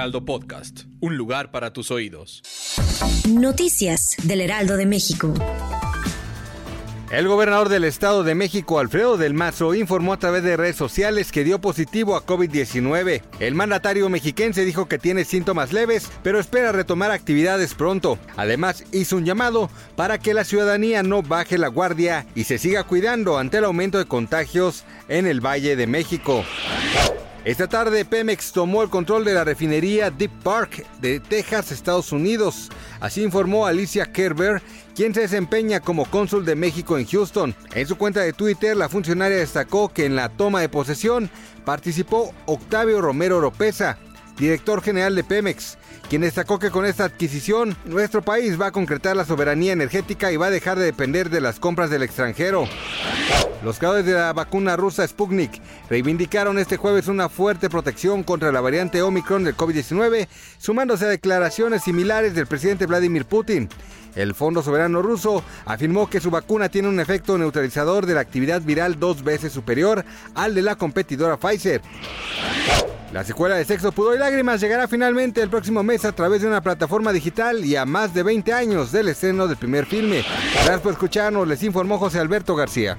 Heraldo Podcast, un lugar para tus oídos. Noticias del Heraldo de México. El gobernador del Estado de México, Alfredo del Mazo, informó a través de redes sociales que dio positivo a COVID-19. El mandatario mexiquense dijo que tiene síntomas leves, pero espera retomar actividades pronto. Además, hizo un llamado para que la ciudadanía no baje la guardia y se siga cuidando ante el aumento de contagios en el Valle de México. Esta tarde Pemex tomó el control de la refinería Deep Park de Texas, Estados Unidos. Así informó Alicia Kerber, quien se desempeña como cónsul de México en Houston. En su cuenta de Twitter, la funcionaria destacó que en la toma de posesión participó Octavio Romero Oropesa, director general de Pemex, quien destacó que con esta adquisición nuestro país va a concretar la soberanía energética y va a dejar de depender de las compras del extranjero. Los creadores de la vacuna rusa Sputnik reivindicaron este jueves una fuerte protección contra la variante Omicron del COVID-19, sumándose a declaraciones similares del presidente Vladimir Putin. El Fondo Soberano Ruso afirmó que su vacuna tiene un efecto neutralizador de la actividad viral dos veces superior al de la competidora Pfizer. La secuela de Sexo, Pudor y Lágrimas llegará finalmente el próximo mes a través de una plataforma digital y a más de 20 años del estreno del primer filme. Gracias por escucharnos, les informó José Alberto García.